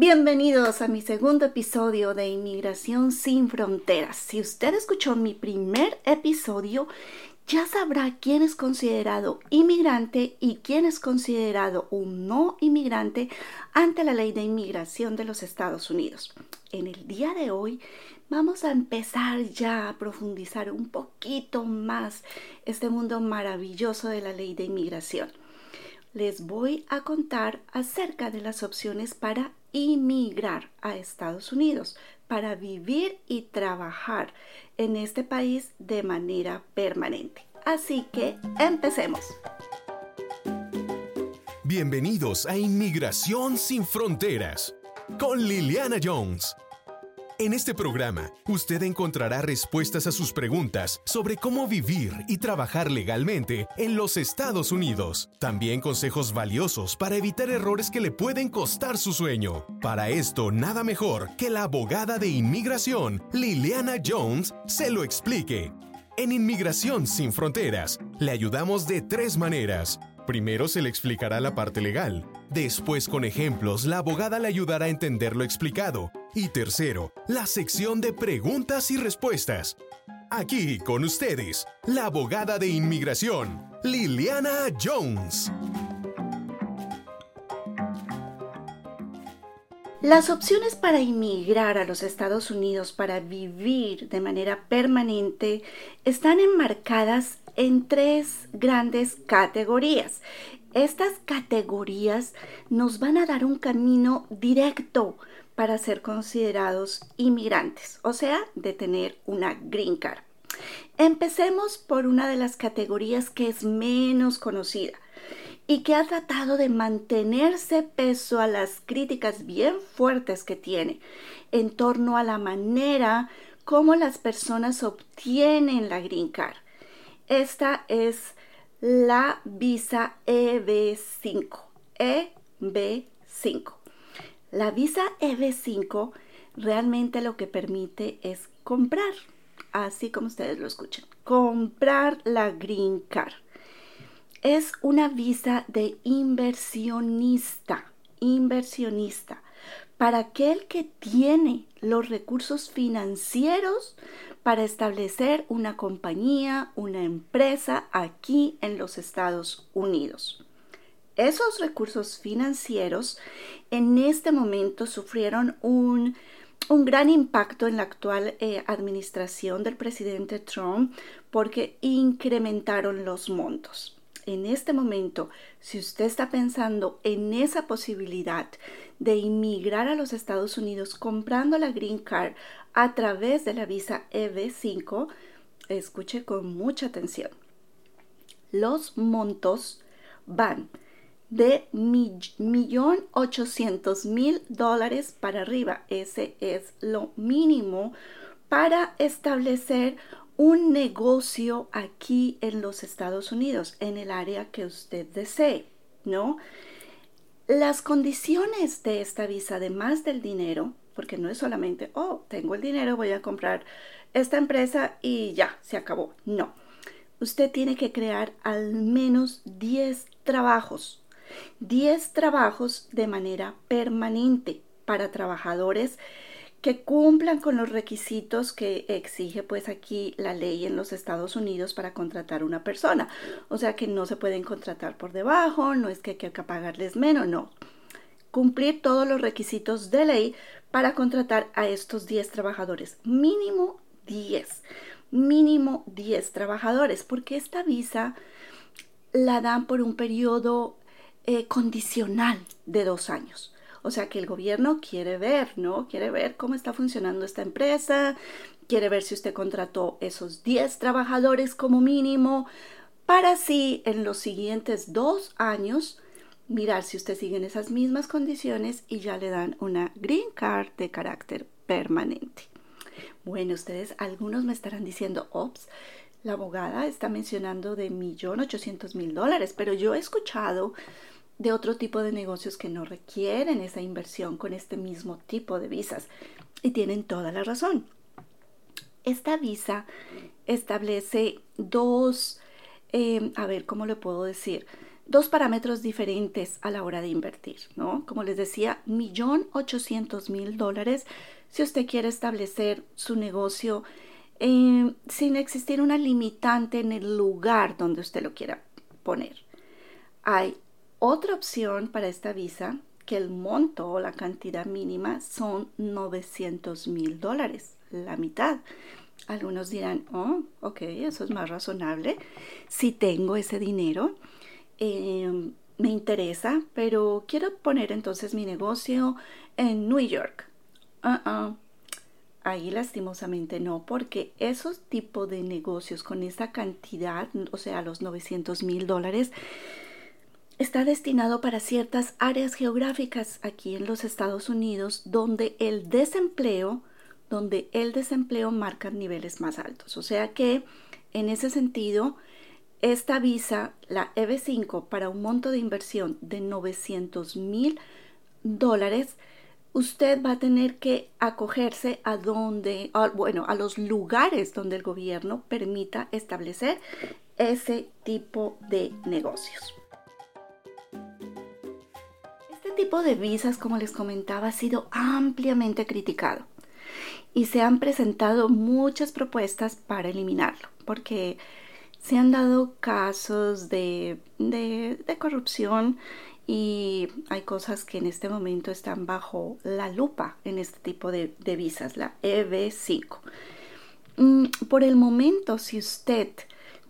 Bienvenidos a mi segundo episodio de Inmigración sin Fronteras. Si usted escuchó mi primer episodio, ya sabrá quién es considerado inmigrante y quién es considerado un no inmigrante ante la ley de inmigración de los Estados Unidos. En el día de hoy vamos a empezar ya a profundizar un poquito más este mundo maravilloso de la ley de inmigración. Les voy a contar acerca de las opciones para inmigrar a Estados Unidos, para vivir y trabajar en este país de manera permanente. Así que empecemos. Bienvenidos a Inmigración sin Fronteras con Liliana Jones. En este programa, usted encontrará respuestas a sus preguntas sobre cómo vivir y trabajar legalmente en los Estados Unidos. También consejos valiosos para evitar errores que le pueden costar su sueño. Para esto, nada mejor que la abogada de inmigración, Liliana Jones, se lo explique. En Inmigración sin Fronteras, le ayudamos de tres maneras. Primero se le explicará la parte legal. Después, con ejemplos, la abogada le ayudará a entender lo explicado. Y tercero, la sección de preguntas y respuestas. Aquí con ustedes, la abogada de inmigración, Liliana Jones. Las opciones para inmigrar a los Estados Unidos para vivir de manera permanente están enmarcadas en tres grandes categorías. Estas categorías nos van a dar un camino directo para ser considerados inmigrantes, o sea, de tener una green card. Empecemos por una de las categorías que es menos conocida y que ha tratado de mantenerse peso a las críticas bien fuertes que tiene en torno a la manera como las personas obtienen la Green Card. Esta es la visa EB5. EB5. La visa EB5 realmente lo que permite es comprar, así como ustedes lo escuchan, comprar la Green Card es una visa de inversionista, inversionista, para aquel que tiene los recursos financieros para establecer una compañía, una empresa aquí en los Estados Unidos. Esos recursos financieros en este momento sufrieron un, gran impacto en la actual eh, administración del presidente Trump porque incrementaron los montos en este momento, si usted está pensando en esa posibilidad de inmigrar a los Estados Unidos comprando la Green Card a través de la visa EB5, escuche con mucha atención. Los montos van de millón ochocientos mil dólares para arriba. Ese es lo mínimo para establecer un negocio aquí en los Estados Unidos, en el área que usted desee, ¿no? Las condiciones de esta visa, además del dinero, porque no es solamente, oh, tengo el dinero, voy a comprar esta empresa y ya, se acabó. No, usted tiene que crear al menos 10 trabajos, 10 trabajos de manera permanente para trabajadores que cumplan con los requisitos que exige pues aquí la ley en los Estados Unidos para contratar una persona. O sea que no se pueden contratar por debajo, no es que hay que pagarles menos, no. Cumplir todos los requisitos de ley para contratar a estos 10 trabajadores. Mínimo 10. Mínimo 10 trabajadores, porque esta visa la dan por un periodo eh, condicional de dos años. O sea que el gobierno quiere ver, ¿no? Quiere ver cómo está funcionando esta empresa, quiere ver si usted contrató esos 10 trabajadores como mínimo, para así en los siguientes dos años mirar si usted sigue en esas mismas condiciones y ya le dan una green card de carácter permanente. Bueno, ustedes, algunos me estarán diciendo, ops, la abogada está mencionando de millón ochocientos mil dólares, pero yo he escuchado de otro tipo de negocios que no requieren esa inversión con este mismo tipo de visas. Y tienen toda la razón. Esta visa establece dos, em, a ver, ¿cómo le puedo decir? dos parámetros diferentes a la hora de invertir, ¿no? Como les decía, millón ochocientos mil dólares si usted quiere establecer su negocio eh, sin existir una limitante en el lugar donde usted lo quiera poner. Hay otra opción para esta visa que el monto o la cantidad mínima son 900 mil dólares, la mitad. Algunos dirán, oh, ok, eso es más razonable. Si tengo ese dinero, em, me interesa, pero quiero poner entonces mi negocio en New York. Uh Ahí lastimosamente no, porque esos tipos de negocios con esa cantidad, o sea, los 900 mil dólares, está destinado para ciertas áreas geográficas aquí en los Estados Unidos donde el desempleo, donde el desempleo marca niveles más altos. O sea que en ese sentido, esta visa, la EB5, para un monto de inversión de 900 mil dólares, usted va a tener que acogerse a donde, bueno, a los lugares donde el gobierno permita establecer ese tipo de negocios. Tipo de visas, como les comentaba, ha sido ampliamente criticado y se han presentado muchas propuestas para eliminarlo, porque se han dado casos de, de, de corrupción y hay cosas que en este momento están bajo la lupa en este tipo de, visas, la EB5. Mm, por el momento, si usted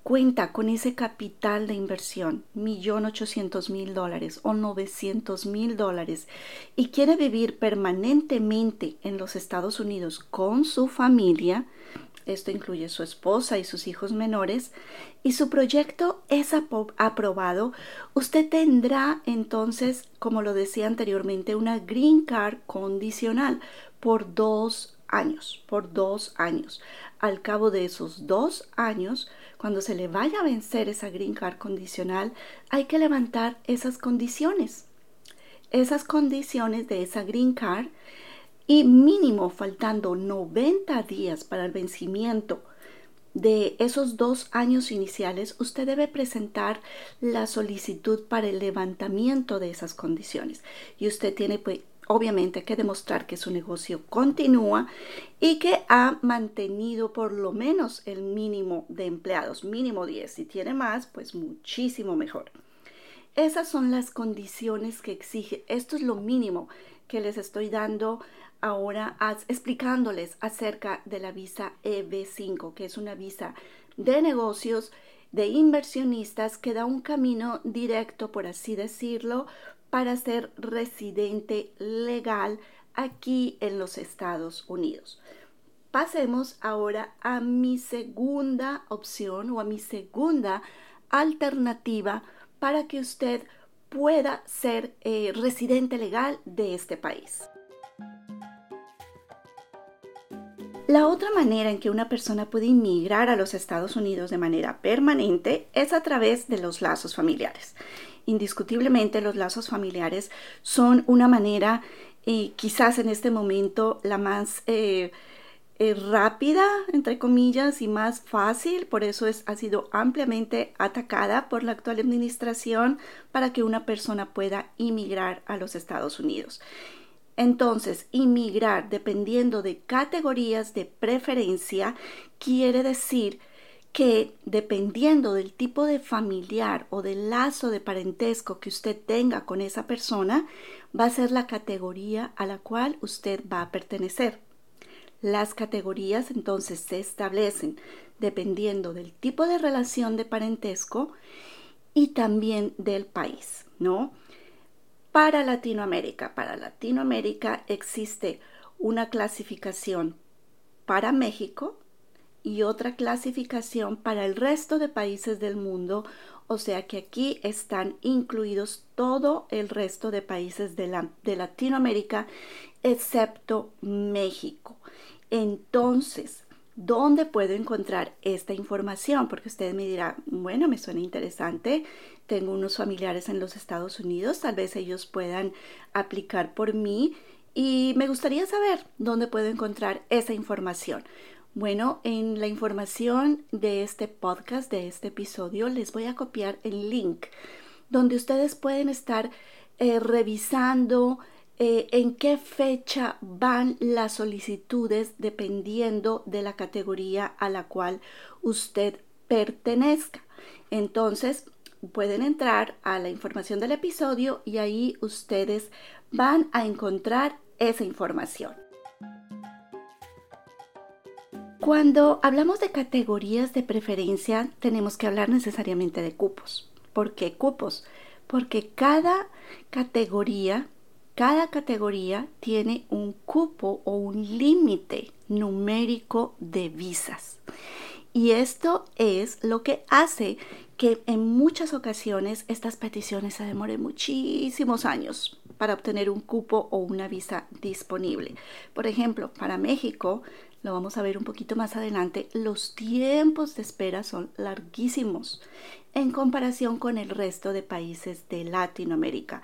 cuenta con ese capital de inversión, millón ochocientos mil dólares o novecientos mil dólares, y quiere vivir permanentemente en los Estados Unidos con su familia, esto incluye su esposa y sus hijos menores, y su proyecto es aprobado, usted tendrá entonces, como lo decía anteriormente, una green card condicional por dos años, por dos años. Al cabo de esos dos años, cuando se le vaya a vencer esa green card condicional, hay que levantar esas condiciones. Esas condiciones de esa green card y mínimo faltando 90 días para el vencimiento de esos dos años iniciales, usted debe presentar la solicitud para el levantamiento de esas condiciones. Y usted tiene obviamente que demostrar que su negocio continúa y que ha mantenido por lo menos el mínimo de empleados, mínimo 10. Si tiene más, pues muchísimo mejor. Esas son las condiciones que exige. Esto es lo mínimo que les estoy dando ahora explicándoles acerca de la visa EB5, que es una visa de negocios, de inversionistas, que da un camino directo, por así decirlo, para ser residente legal aquí en los Estados Unidos. Pasemos ahora a mi segunda opción o a mi segunda alternativa para que usted pueda ser eh, residente legal de este país. La otra manera en que una persona puede inmigrar a los Estados Unidos de manera permanente es a través de los lazos familiares. Indiscutiblemente los lazos familiares son una manera, eh, quizás en este momento, la más eh, eh, rápida, entre comillas, y más fácil. Por eso es, ha sido ampliamente atacada por la actual administración para que una persona pueda inmigrar a los Estados Unidos. Entonces, inmigrar dependiendo de categorías de preferencia quiere decir que dependiendo del tipo de familiar o del lazo de parentesco que usted tenga con esa persona, va a ser la categoría a la cual usted va a pertenecer. Las categorías entonces se establecen dependiendo del tipo de relación de parentesco y también del país, ¿no? para Latinoamérica. Para Latinoamérica existe una clasificación para México y otra clasificación para el resto de países del mundo, o sea que aquí están incluidos todo el resto de países de, la, de Latinoamérica excepto México. Entonces, ¿Dónde puedo encontrar esta información? Porque usted me dirá, bueno, me suena interesante, tengo unos familiares en los Estados Unidos, tal vez ellos puedan aplicar por mí y me gustaría saber dónde puedo encontrar esa información. Bueno, en la información de este podcast, de este episodio, les voy a copiar el link donde ustedes pueden estar eh, revisando eh, en qué fecha van las solicitudes dependiendo de la categoría a la cual usted pertenezca. Entonces, pueden entrar a la información del episodio y ahí ustedes van a encontrar esa información. Cuando hablamos de categorías de preferencia, tenemos que hablar necesariamente de cupos. ¿Por qué cupos? Porque cada categoría, cada categoría tiene un cupo o un límite numérico de visas. Y esto es lo que hace que en muchas ocasiones estas peticiones se demoren muchísimos años para obtener un cupo o una visa disponible. Por ejemplo, para México, lo vamos a ver un poquito más adelante, los tiempos de espera son larguísimos en comparación con el resto de países de Latinoamérica.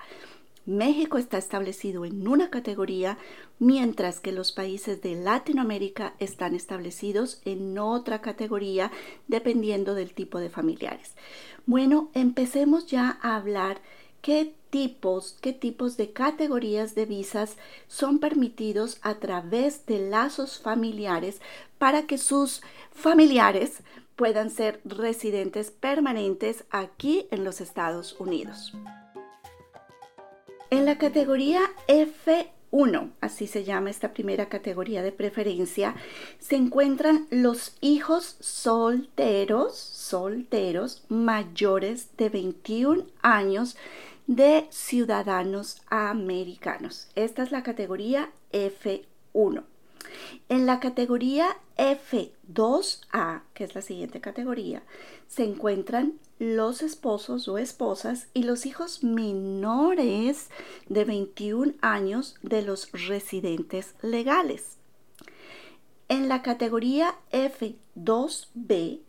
México está establecido en una categoría, mientras que los países de Latinoamérica están establecidos en otra categoría, dependiendo del tipo de familiares. Bueno, empecemos ya a hablar qué tipos, qué tipos de categorías de visas son permitidos a través de lazos familiares para que sus familiares puedan ser residentes permanentes aquí en los Estados Unidos. En la categoría F1, así se llama esta primera categoría de preferencia, se encuentran los hijos solteros, solteros mayores de 21 años de ciudadanos americanos. Esta es la categoría F1. En la categoría F2A, que es la siguiente categoría, se encuentran los esposos o esposas y los hijos menores de 21 años de los residentes legales. En la categoría F2B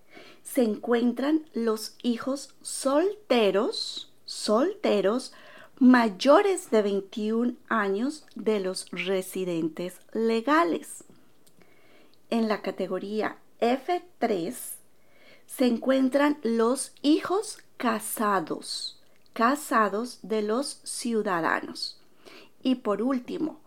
se encuentran los hijos solteros, solteros mayores de 21 años de los residentes legales. En la categoría F3 se encuentran los hijos casados, casados de los ciudadanos. Y por último,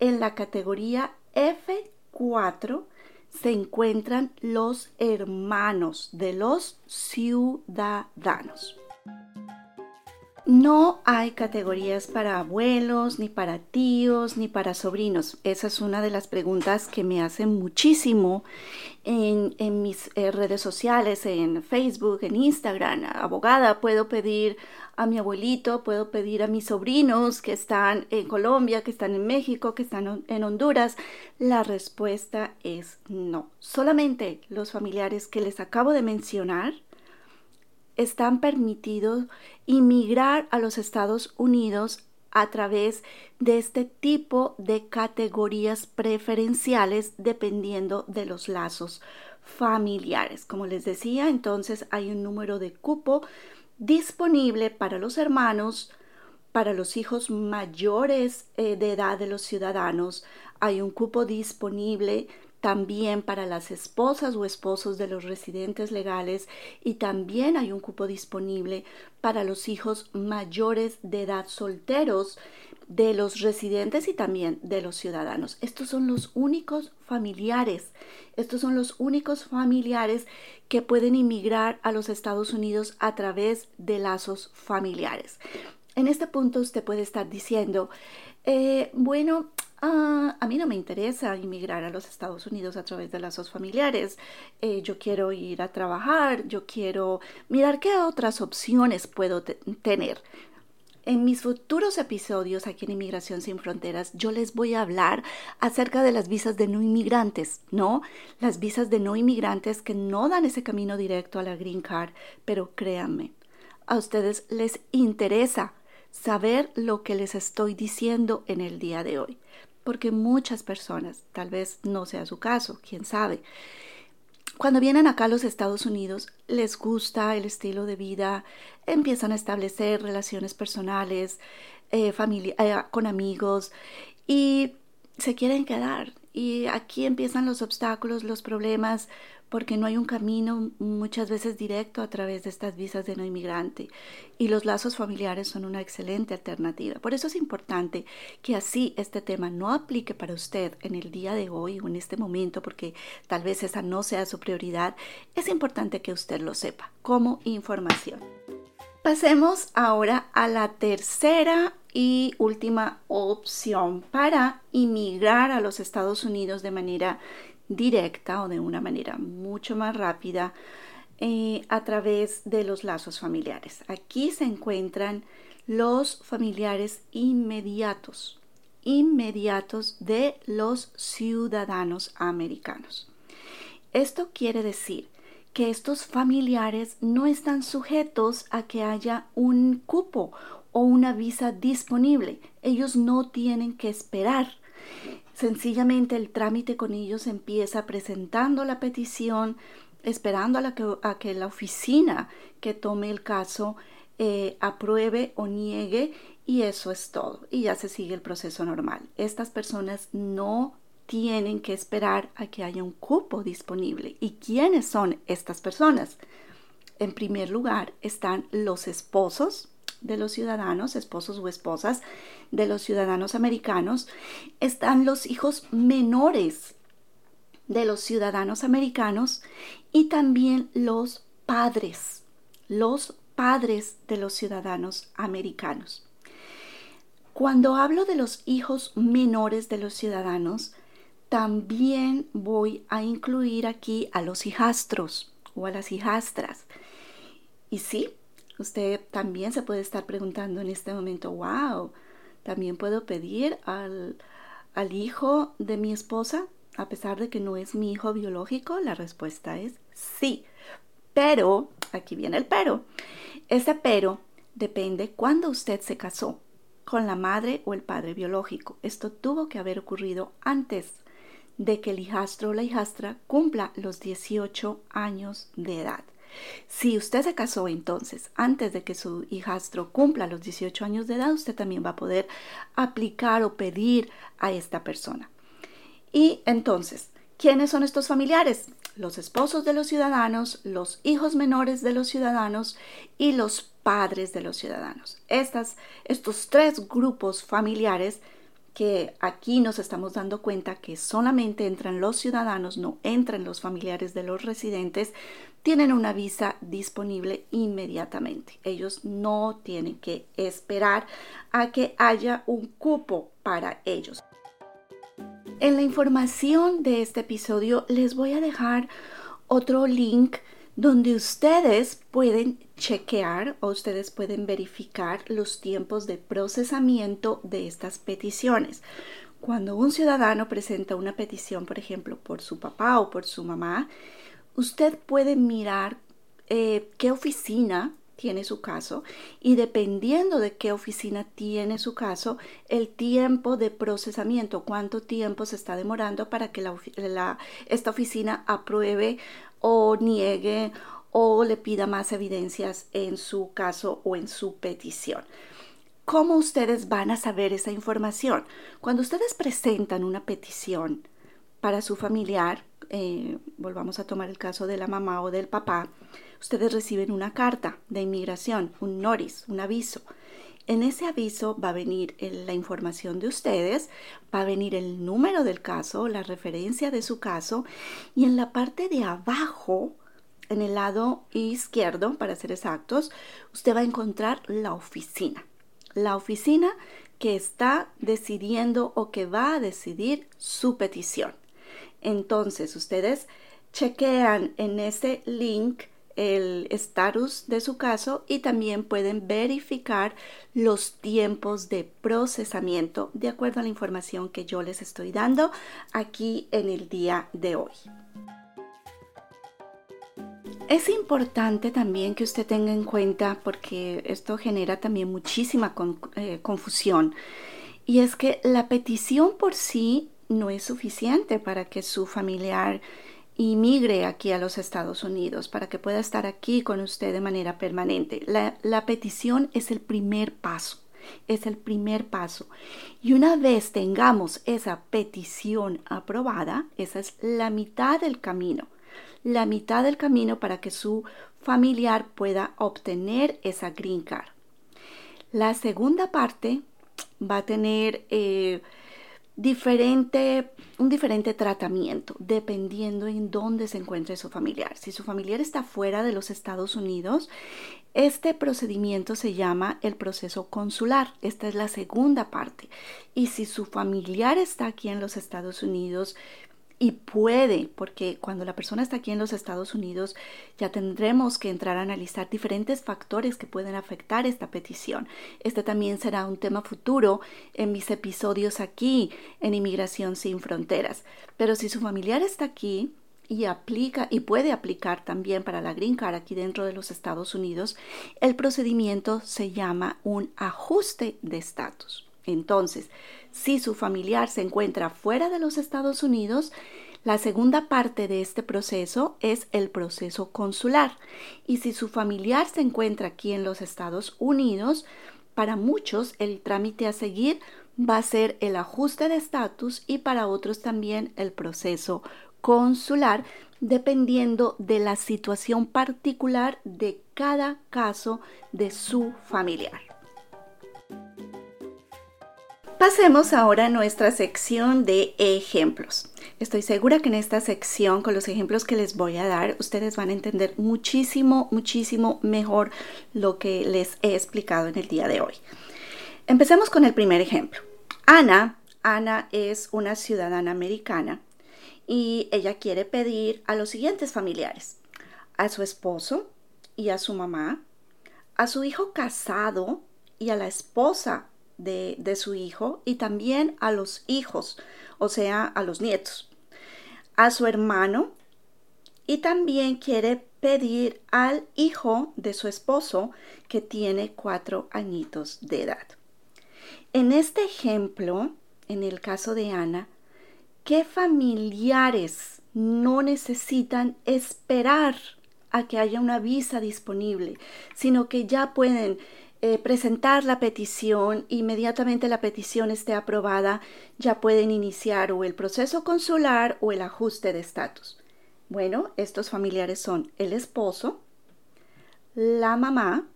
en la categoría F4 se encuentran los hermanos de los ciudadanos. No hay categorías para abuelos, ni para tíos, ni para sobrinos. Esa es una de las preguntas que me hacen muchísimo en, mis eh, redes sociales, en Facebook, en Instagram. Abogada, puedo pedir a mi abuelito, puedo pedir a mis sobrinos que están en Colombia, que están en México, que están en Honduras. La respuesta es no. Solamente los familiares que les acabo de mencionar están permitidos inmigrar a los Estados Unidos a través de este tipo de categorías preferenciales dependiendo de los lazos familiares. Como les decía, entonces hay un número de cupo disponible para los hermanos, para los hijos mayores eh, de edad de los ciudadanos, hay un cupo disponible también para las esposas o esposos de los residentes legales y también hay un cupo disponible para los hijos mayores de edad solteros de los residentes y también de los ciudadanos. Estos son los únicos familiares, estos son los únicos familiares que pueden inmigrar a los Estados Unidos a través de lazos familiares. En este punto usted puede estar diciendo, eh, bueno, Ah, a mí no me interesa inmigrar a los Estados Unidos a través de lazos familiares. Eh, yo quiero ir a trabajar, yo quiero mirar qué otras opciones puedo tener. En mis futuros episodios aquí en Inmigración sin Fronteras, yo les voy a hablar acerca de las visas de no inmigrantes, ¿no? Las visas de no inmigrantes que no dan ese camino directo a la Green Card, pero créanme, a ustedes les interesa saber lo que les estoy diciendo en el día de hoy porque muchas personas, tal vez no sea su caso, quién sabe, cuando vienen acá a los Estados Unidos les gusta el estilo de vida, empiezan a establecer relaciones personales, eh, familia, eh, con amigos y se quieren quedar. Y aquí empiezan los obstáculos, los problemas, porque no hay un camino muchas veces directo a través de estas visas de no inmigrante y los lazos familiares son una excelente alternativa. Por eso es importante que así este tema no aplique para usted en el día de hoy o en este momento porque tal vez esa no sea su prioridad. Es importante que usted lo sepa como información. Pasemos ahora a la tercera y última opción para inmigrar a los Estados Unidos de manera directa o de una manera mucho más rápida eh, a través de los lazos familiares. Aquí se encuentran los familiares inmediatos, inmediatos de los ciudadanos americanos. Esto quiere decir que estos familiares no están sujetos a que haya un cupo o una visa disponible. Ellos no tienen que esperar Sencillamente el trámite con ellos empieza presentando la petición, esperando a, que, la oficina que tome el caso eh, apruebe o niegue y eso es todo. Y ya se sigue el proceso normal. Estas personas no tienen que esperar a que haya un cupo disponible. ¿Y quiénes son estas personas? En primer lugar están los esposos de los ciudadanos, esposos o esposas de los ciudadanos americanos, están los hijos menores de los ciudadanos americanos y también los padres, los padres de los ciudadanos americanos. Cuando hablo de los hijos menores de los ciudadanos, también voy a incluir aquí a los hijastros o a las hijastras. Y sí, Usted también se puede estar preguntando en este momento, wow, también puedo pedir al, al hijo de mi esposa, a pesar de que no es mi hijo biológico. La respuesta es sí. Pero, aquí viene el pero. Ese pero depende cuando usted se casó con la madre o el padre biológico. Esto tuvo que haber ocurrido antes de que el hijastro o la hijastra cumpla los 18 años de edad. Si usted se casó entonces antes de que su hijastro cumpla los 18 años de edad, usted también va a poder aplicar o pedir a esta persona. Y entonces, ¿quiénes son estos familiares? Los esposos de los ciudadanos, los hijos menores de los ciudadanos y los padres de los ciudadanos. Estas, estos tres grupos familiares que aquí nos estamos dando cuenta que solamente entran los ciudadanos, no entran los familiares de los residentes, tienen una visa disponible inmediatamente. Ellos no tienen que esperar a que haya un cupo para ellos. En la información de este episodio les voy a dejar otro link donde ustedes pueden chequear o ustedes pueden verificar los tiempos de procesamiento de estas peticiones. Cuando un ciudadano presenta una petición, por ejemplo, por su papá o por su mamá, usted puede mirar eh, qué oficina tiene su caso y dependiendo de qué oficina tiene su caso, el tiempo de procesamiento, cuánto tiempo se está demorando para que esta oficina apruebe o niegue o le pida más evidencias en su caso o en su petición. ¿Cómo ustedes van a saber esa información? Cuando ustedes presentan una petición para su familiar, eh, volvamos a tomar el caso de la mamá o del papá, ustedes reciben una carta de inmigración, un notice, un aviso. En ese aviso va a venir la información de ustedes, va a venir el número del caso, la referencia de su caso y en la parte de abajo, en el lado izquierdo, para ser exactos, usted va a encontrar la oficina. La oficina que está decidiendo o que va a decidir su petición. Entonces, ustedes chequean en ese link el estatus de su caso y también pueden verificar los tiempos de procesamiento de acuerdo a la información que yo les estoy dando aquí en el día de hoy. Es importante también que usted tenga en cuenta, porque esto genera también muchísima eh, confusión, y es que la petición por sí no es suficiente para que su familiar y migre aquí a los Estados Unidos para que pueda estar aquí con usted de manera permanente. La, petición es el primer paso. Es el primer paso. Y una vez tengamos esa petición aprobada, esa es la mitad del camino. La mitad del camino para que su familiar pueda obtener esa green card. La segunda parte va a tener eh, diferente, un diferente tratamiento dependiendo en dónde se encuentre su familiar. Si su familiar está fuera de los Estados Unidos, este procedimiento se llama el proceso consular. Esta es la segunda parte. Y si su familiar está aquí en los Estados Unidos, y puede, porque cuando la persona está aquí en los Estados Unidos ya tendremos que entrar a analizar diferentes factores que pueden afectar esta petición. Este también será un tema futuro en mis episodios aquí en Inmigración sin Fronteras. Pero si su familiar está aquí y aplica y puede aplicar también para la Green Card aquí dentro de los Estados Unidos, el procedimiento se llama un ajuste de estatus. Entonces, si su familiar se encuentra fuera de los Estados Unidos, la segunda parte de este proceso es el proceso consular. Y si su familiar se encuentra aquí en los Estados Unidos, para muchos el trámite a seguir va a ser el ajuste de estatus y para otros también el proceso consular, dependiendo de la situación particular de cada caso de su familiar. Pasemos ahora a nuestra sección de ejemplos. Estoy segura que en esta sección, con los ejemplos que les voy a dar, ustedes van a entender muchísimo, muchísimo mejor lo que les he explicado en el día de hoy. Empecemos con el primer ejemplo. Ana, Ana es una ciudadana americana y ella quiere pedir a los siguientes familiares, a su esposo y a su mamá, a su hijo casado y a la esposa de, su hijo y también a los hijos, o sea, a los nietos, a su hermano y también quiere pedir al hijo de su esposo que tiene cuatro añitos de edad. En este ejemplo, en el caso de Ana, ¿qué familiares no necesitan esperar a que haya una visa disponible, sino que ya pueden eh, presentar la petición, inmediatamente la petición esté aprobada, ya pueden iniciar o el proceso consular o el ajuste de estatus. Bueno, estos familiares son el esposo, la mamá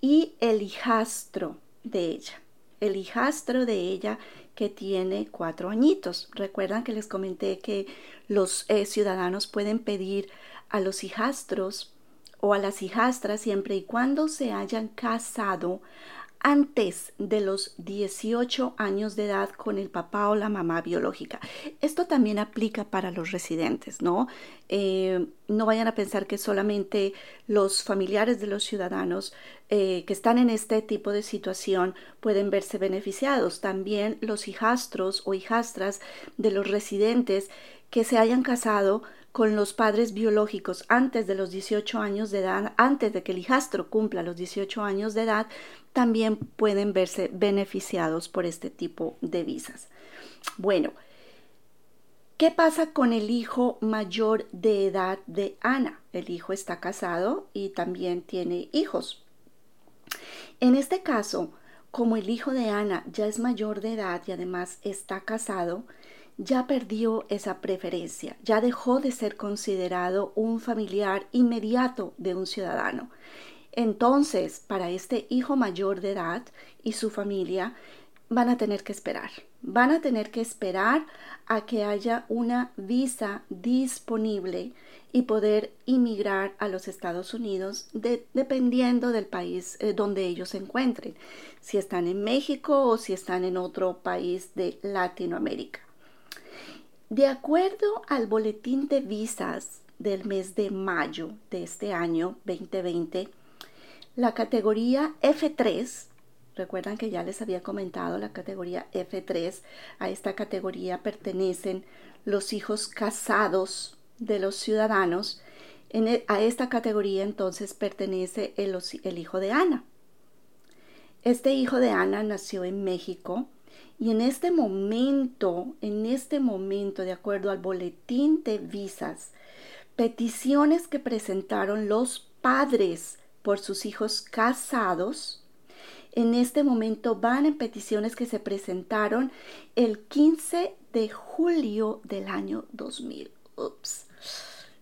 y el hijastro de ella. El hijastro de ella que tiene cuatro añitos. Recuerdan que les comenté que los eh, ciudadanos pueden pedir a los hijastros o a las hijastras siempre y cuando se hayan casado antes de los 18 años de edad con el papá o la mamá biológica. Esto también aplica para los residentes, ¿no? Eh, no vayan a pensar que solamente los familiares de los ciudadanos eh, que están en este tipo de situación pueden verse beneficiados. También los hijastros o hijastras de los residentes que se hayan casado con los padres biológicos antes de los 18 años de edad, antes de que el hijastro cumpla los 18 años de edad, también pueden verse beneficiados por este tipo de visas. Bueno, ¿qué pasa con el hijo mayor de edad de Ana? El hijo está casado y también tiene hijos. En este caso, como el hijo de Ana ya es mayor de edad y además está casado, ya perdió esa preferencia, ya dejó de ser considerado un familiar inmediato de un ciudadano. Entonces, para este hijo mayor de edad y su familia, van a tener que esperar. Van a tener que esperar a que haya una visa disponible y poder inmigrar a los Estados Unidos dependiendo del país eh, donde ellos se encuentren, si están en México o si están en otro país de Latinoamérica. De acuerdo al boletín de visas del mes de mayo de este año 2020, la categoría F3, recuerdan que ya les había comentado la categoría F3, a esta categoría pertenecen los hijos casados de los ciudadanos, e, a esta categoría entonces pertenece el, el hijo de Ana. Este hijo de Ana nació en México y en este momento, en este momento, de acuerdo al boletín de visas, peticiones que presentaron los padres por sus hijos casados, En este momento van en peticiones que se presentaron el 15 de julio del año 2000. Ups,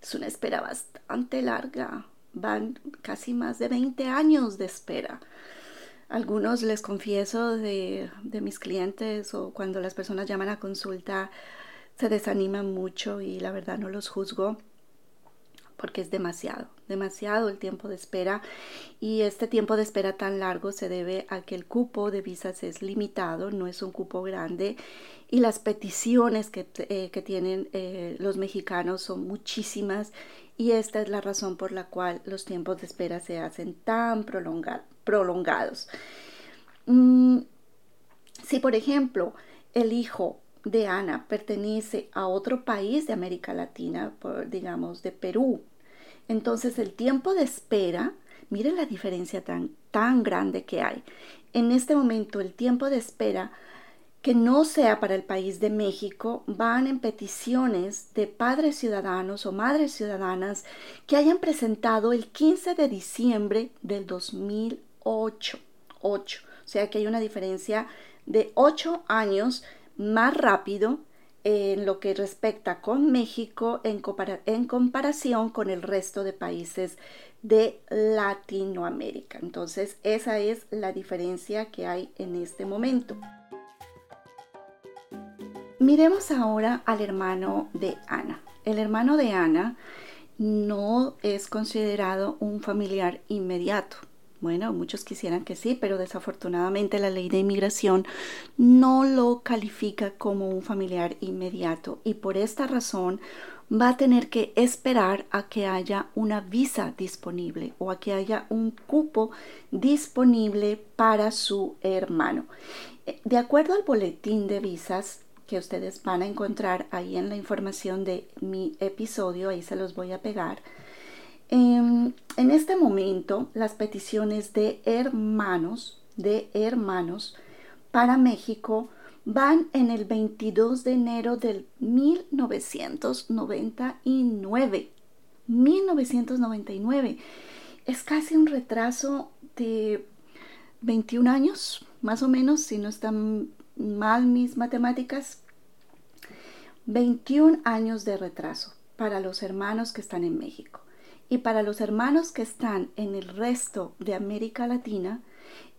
es una espera bastante larga. Van casi más de 20 años de espera. Algunos les confieso de, mis clientes o cuando las personas llaman a consulta se desaniman mucho y la verdad no los juzgo porque es demasiado, demasiado el tiempo de espera y este tiempo de espera tan largo se debe a que el cupo de visas es limitado, no es un cupo grande y las peticiones que, eh, tienen eh, los mexicanos son muchísimas y esta es la razón por la cual los tiempos de espera se hacen tan prolongados. Mm, si por ejemplo el hijo de Ana pertenece a otro país de América Latina, digamos de Perú, entonces el tiempo de espera, miren la diferencia tan, tan grande que hay. En este momento el tiempo de espera que no sea para el país de México van en peticiones de padres ciudadanos o madres ciudadanas que hayan presentado el 15 de diciembre del 2008. 8. O sea que hay una diferencia de 8 años más rápido en lo que respecta con México en, en, comparación con el resto de países de Latinoamérica. Entonces, esa es la diferencia que hay en este momento. Miremos ahora al hermano de Ana. El hermano de Ana no es considerado un familiar inmediato. Bueno, muchos quisieran que sí, pero desafortunadamente la ley de inmigración no lo califica como un familiar inmediato y por esta razón va a tener que esperar a que haya una visa disponible o a que haya un cupo disponible para su hermano. De acuerdo al boletín de visas que ustedes van a encontrar ahí en la información de mi episodio, ahí se los voy a pegar, en, este momento, las peticiones de hermanos, de hermanos para México van en el 22 de enero del 1999. 1999. Es casi un retraso de 21 años, más o menos, si no están mal mis matemáticas. 21 años de retraso para los hermanos que están en México. Y para los hermanos que están en el resto de América Latina,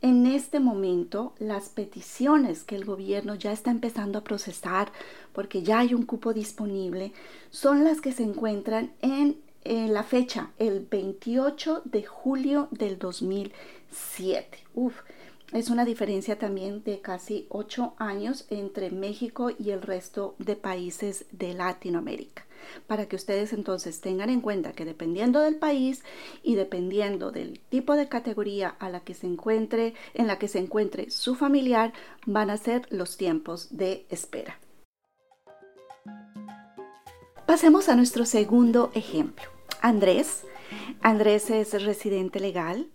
en este momento las peticiones que el gobierno ya está empezando a procesar, porque ya hay un cupo disponible, son las que se encuentran en, la fecha, el 28 de julio del 2007. Uf, es una diferencia también de casi ocho años entre México y el resto de países de Latinoamérica. Para que ustedes entonces tengan en cuenta que dependiendo del país y dependiendo del tipo de categoría a la que se encuentre, en la que se encuentre su familiar, van a ser los tiempos de espera. Pasemos a nuestro segundo ejemplo. Andrés. Andrés es residente legal.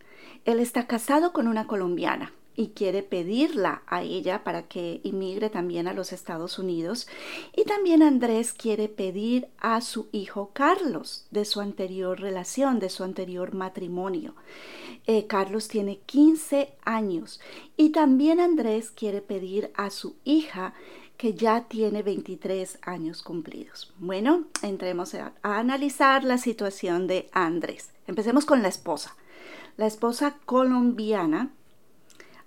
Él está casado con una colombiana y quiere pedirla a ella para que inmigre también a los Estados Unidos. Y también Andrés quiere pedir a su hijo Carlos de su anterior relación, de su anterior matrimonio. Eh, Carlos tiene 15 años y también Andrés quiere pedir a su hija que ya tiene 23 años cumplidos. Bueno, entremos a analizar la situación de Andrés. Empecemos con la esposa. La esposa colombiana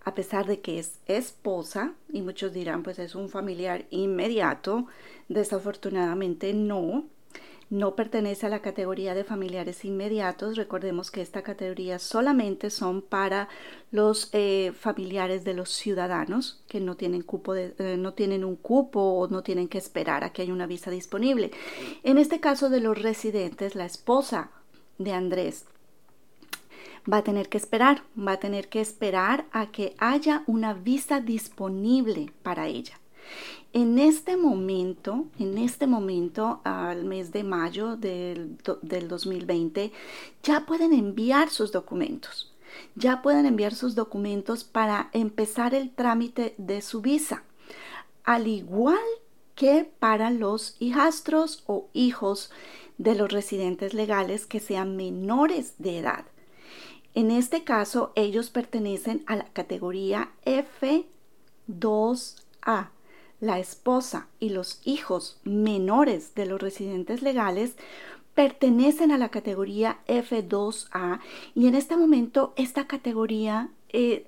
a pesar de que es esposa, y muchos dirán, pues es un familiar inmediato, desafortunadamente no, no pertenece a la categoría de familiares inmediatos. Recordemos que esta categoría solamente son para los eh, familiares de los ciudadanos que no tienen, cupo de, eh, no tienen un cupo o no tienen que esperar a que haya una visa disponible. En este caso de los residentes, la esposa de Andrés va a tener que esperar, va a tener que esperar a que haya una visa disponible para ella. En este momento, en este momento, al mes de mayo del, del 2020, ya pueden enviar sus documentos. Ya pueden enviar sus documentos para empezar el trámite de su visa. Al igual que para los hijastros o hijos de los residentes legales que sean menores de edad. En este caso, ellos pertenecen a la categoría F2A. La esposa y los hijos menores de los residentes legales pertenecen a la categoría F2A y en este momento esta categoría, eh,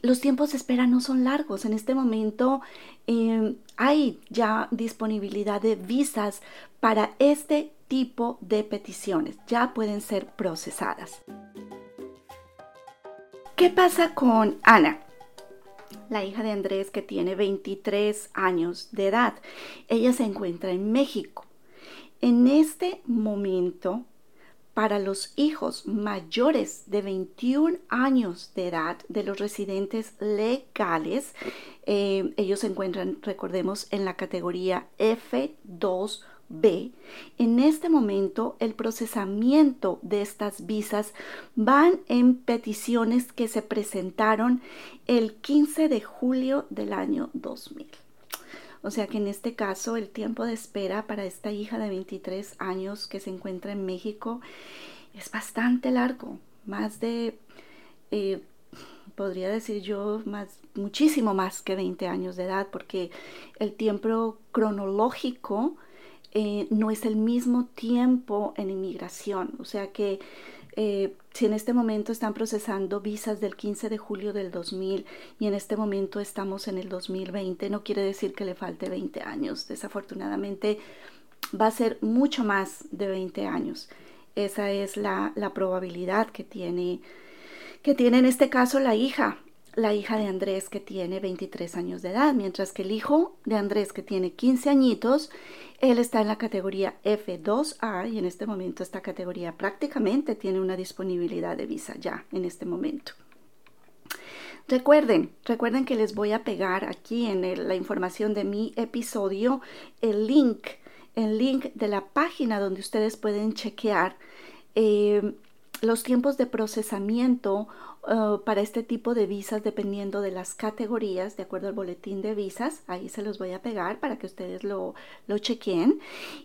los tiempos de espera no son largos. En este momento eh, hay ya disponibilidad de visas para este tipo de peticiones. Ya pueden ser procesadas. ¿Qué pasa con Ana? La hija de Andrés que tiene 23 años de edad. Ella se encuentra en México. En este momento, para los hijos mayores de 21 años de edad de los residentes legales, eh, ellos se encuentran, recordemos, en la categoría F2 B, en este momento el procesamiento de estas visas van en peticiones que se presentaron el 15 de julio del año 2000. O sea que en este caso el tiempo de espera para esta hija de 23 años que se encuentra en México es bastante largo, más de, eh, podría decir yo, más, muchísimo más que 20 años de edad, porque el tiempo cronológico eh, no es el mismo tiempo en inmigración. O sea que eh, si en este momento están procesando visas del 15 de julio del 2000 y en este momento estamos en el 2020, no quiere decir que le falte 20 años. Desafortunadamente va a ser mucho más de 20 años. Esa es la, la probabilidad que tiene, que tiene en este caso la hija la hija de Andrés que tiene 23 años de edad, mientras que el hijo de Andrés que tiene 15 añitos, él está en la categoría F2A y en este momento esta categoría prácticamente tiene una disponibilidad de visa ya en este momento. Recuerden, recuerden que les voy a pegar aquí en la información de mi episodio el link, el link de la página donde ustedes pueden chequear eh, los tiempos de procesamiento uh, para este tipo de visas dependiendo de las categorías, de acuerdo al boletín de visas. Ahí se los voy a pegar para que ustedes lo, lo chequen.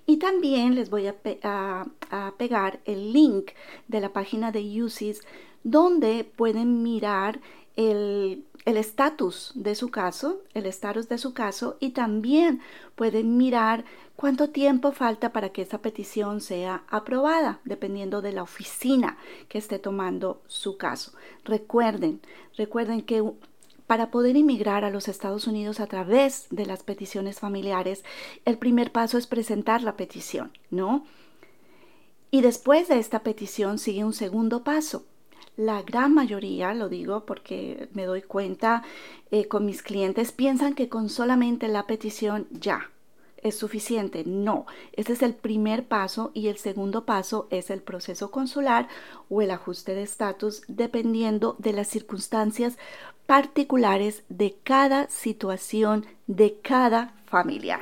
Y también les voy a, a, pegar el link de la página de UCIS donde pueden mirar el estatus de su caso, el estatus de su caso y también pueden mirar cuánto tiempo falta para que esa petición sea aprobada, dependiendo de la oficina que esté tomando su caso. Recuerden, recuerden que para poder inmigrar a los Estados Unidos a través de las peticiones familiares, el primer paso es presentar la petición, ¿no? Y después de esta petición sigue un segundo paso. La gran mayoría, lo digo porque me doy cuenta eh, con mis clientes, piensan que con solamente la petición ya, es suficiente. No, ese es el primer paso y el segundo paso es el proceso consular o el ajuste de estatus dependiendo de las circunstancias particulares de cada situación de cada familiar.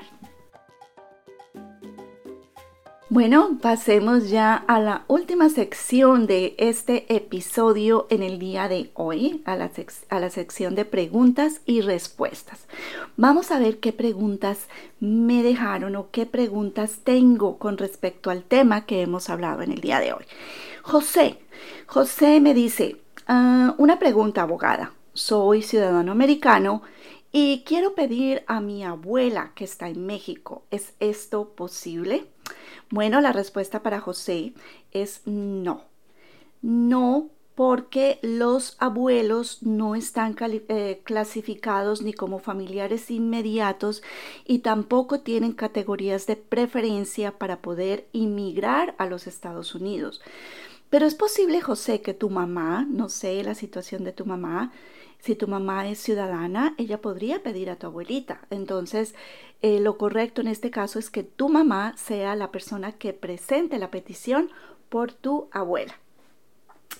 Bueno, pasemos ya a la última sección de este episodio en el día de hoy, a la, sección de preguntas y respuestas. Vamos a ver qué preguntas me dejaron o qué preguntas tengo con respecto al tema que hemos hablado en el día de hoy. José, José me dice, ah, una pregunta abogada, soy ciudadano americano y quiero pedir a mi abuela que está en México, ¿es esto posible? Bueno, la respuesta para José es no. No porque los abuelos no están eh, clasificados ni como familiares inmediatos y tampoco tienen categorías de preferencia para poder inmigrar a los Estados Unidos. Pero es posible, José, que tu mamá, no sé la situación de tu mamá, si tu mamá es ciudadana, ella podría pedir a tu abuelita. Entonces, eh, lo correcto en este caso es que tu mamá sea la persona que presente la petición por tu abuela.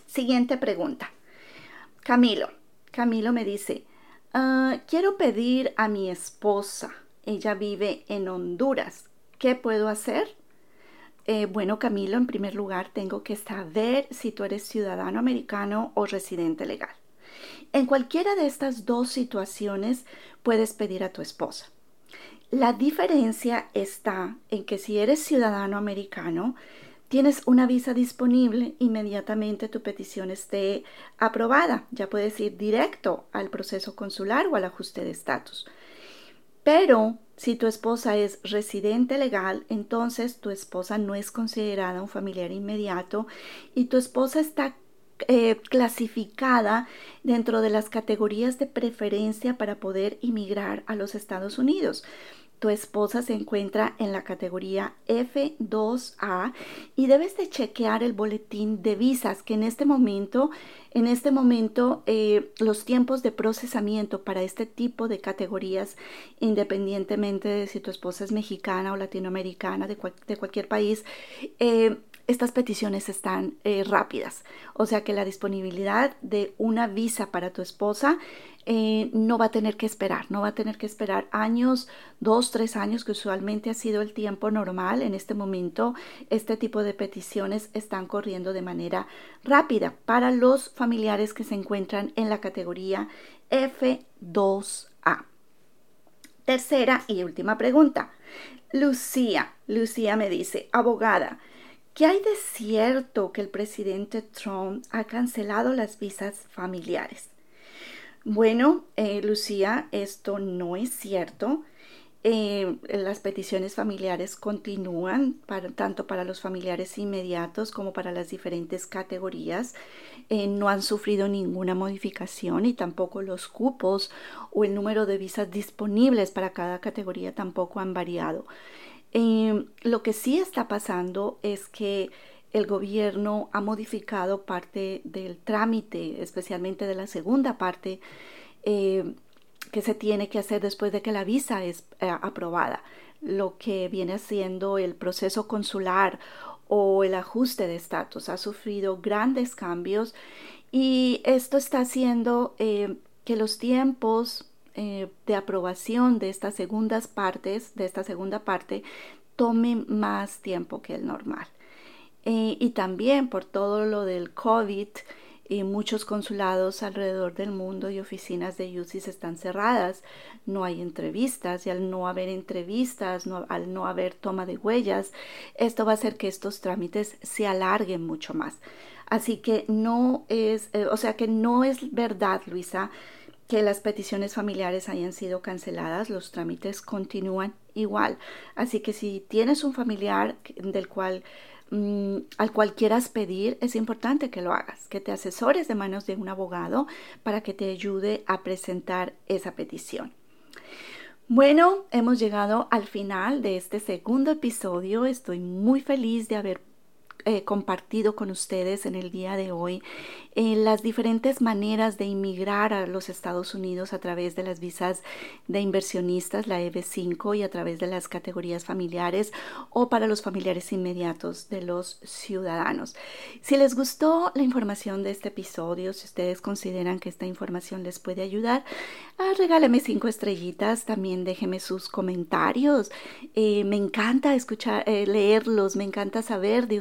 Siguiente pregunta. Camilo. Camilo me dice, ah, quiero pedir a mi esposa. Ella vive en Honduras. ¿Qué puedo hacer? Eh, bueno, Camilo, en primer lugar, tengo que saber si tú eres ciudadano americano o residente legal. En cualquiera de estas dos situaciones puedes pedir a tu esposa. La diferencia está en que si eres ciudadano americano, tienes una visa disponible, inmediatamente tu petición esté aprobada. Ya puedes ir directo al proceso consular o al ajuste de estatus. Pero si tu esposa es residente legal, entonces tu esposa no es considerada un familiar inmediato y tu esposa está eh, clasificada dentro de las categorías de preferencia para poder inmigrar a los Estados Unidos. Tu esposa se encuentra en la categoría F2A y debes de chequear el boletín de visas que en este momento, en este momento eh, los tiempos de procesamiento para este tipo de categorías, independientemente de si tu esposa es mexicana o latinoamericana de, cualquier país, eh, estas peticiones están eh, rápidas. O sea que la disponibilidad de una visa para tu esposa eh, no va a tener que esperar, no va a tener que esperar años, dos, tres años, que usualmente ha sido el tiempo normal. En este momento, este tipo de peticiones están corriendo de manera rápida para los familiares que se encuentran en la categoría F2A. Tercera y última pregunta. Lucía, Lucía me dice, abogada, ¿Qué hay de cierto que el presidente Trump ha cancelado las visas familiares? Bueno, eh, Lucía, esto no es cierto. Eh, las peticiones familiares continúan tanto para los familiares inmediatos como para las diferentes categorías. Eh, no han sufrido ninguna modificación y tampoco los cupos o el número de visas disponibles para cada categoría tampoco han variado. Em, lo que sí está pasando es que el gobierno ha modificado parte del trámite, especialmente de la segunda parte, em, que se tiene que hacer después de que la visa es eh, aprobada, lo que viene haciendo el proceso consular o el ajuste de estatus. Ha sufrido grandes cambios y esto está haciendo eh, que los tiempos eh, de aprobación de estas segundas partes, de esta segunda parte, tome más tiempo que el normal. Eh, y también por todo lo del COVID, y muchos consulados alrededor del mundo y oficinas de UCIS están cerradas, no hay entrevistas y al no haber entrevistas, al no haber toma de huellas, esto va a hacer que estos trámites se alarguen mucho más. Así que no es, eh, o sea que no es verdad, Luisa, que las peticiones familiares hayan sido canceladas, los trámites continúan igual. Así que si tienes un familiar del cual mm, al cual quieras pedir, es importante que lo hagas, que te asesores de manos de un abogado para que te ayude a presentar esa petición. Bueno, hemos llegado al final de este segundo episodio. Estoy muy feliz de haber eh, compartido con ustedes en el día de hoy eh, las diferentes maneras de inmigrar a los Estados Unidos a través de las visas de inversionistas, la EB5, y a través de las categorías familiares o para los familiares inmediatos de los ciudadanos. Si les gustó la información de este episodio, si ustedes consideran que esta información les puede ayudar, ah, regálame cinco estrellitas, también déjeme sus comentarios. Eh, me encanta escuchar, leerlos, me encanta saber de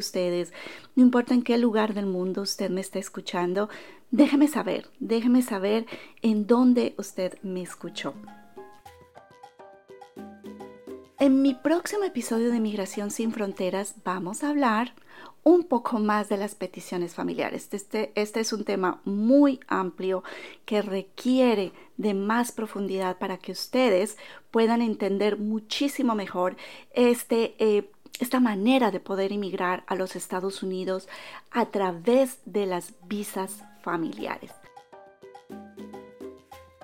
no importa en qué lugar del mundo usted me está escuchando, déjeme saber, déjeme saber en dónde usted me escuchó. En mi próximo episodio de Migración sin Fronteras vamos a hablar un poco más de las peticiones familiares. Este, este es un tema muy amplio que requiere de más profundidad para que ustedes puedan entender muchísimo mejor este eh, esta manera de poder emigrar a los Estados Unidos a través de las visas familiares.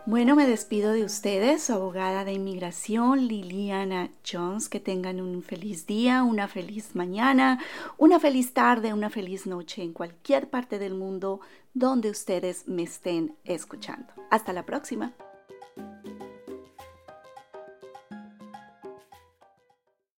Bueno, me despido de ustedes, su abogada de inmigración Liliana Jones. Que tengan un feliz día, una feliz mañana, una feliz tarde, una feliz noche en cualquier parte del mundo donde ustedes me estén escuchando. Hasta la próxima.